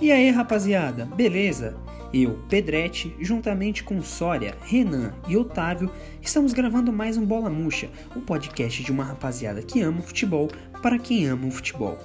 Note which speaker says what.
Speaker 1: E aí, rapaziada, beleza? Eu, Pedretti, juntamente com Sória, Renan e Otávio, estamos gravando mais um Bola Murcha, o um podcast de uma rapaziada que ama o futebol para quem ama o futebol.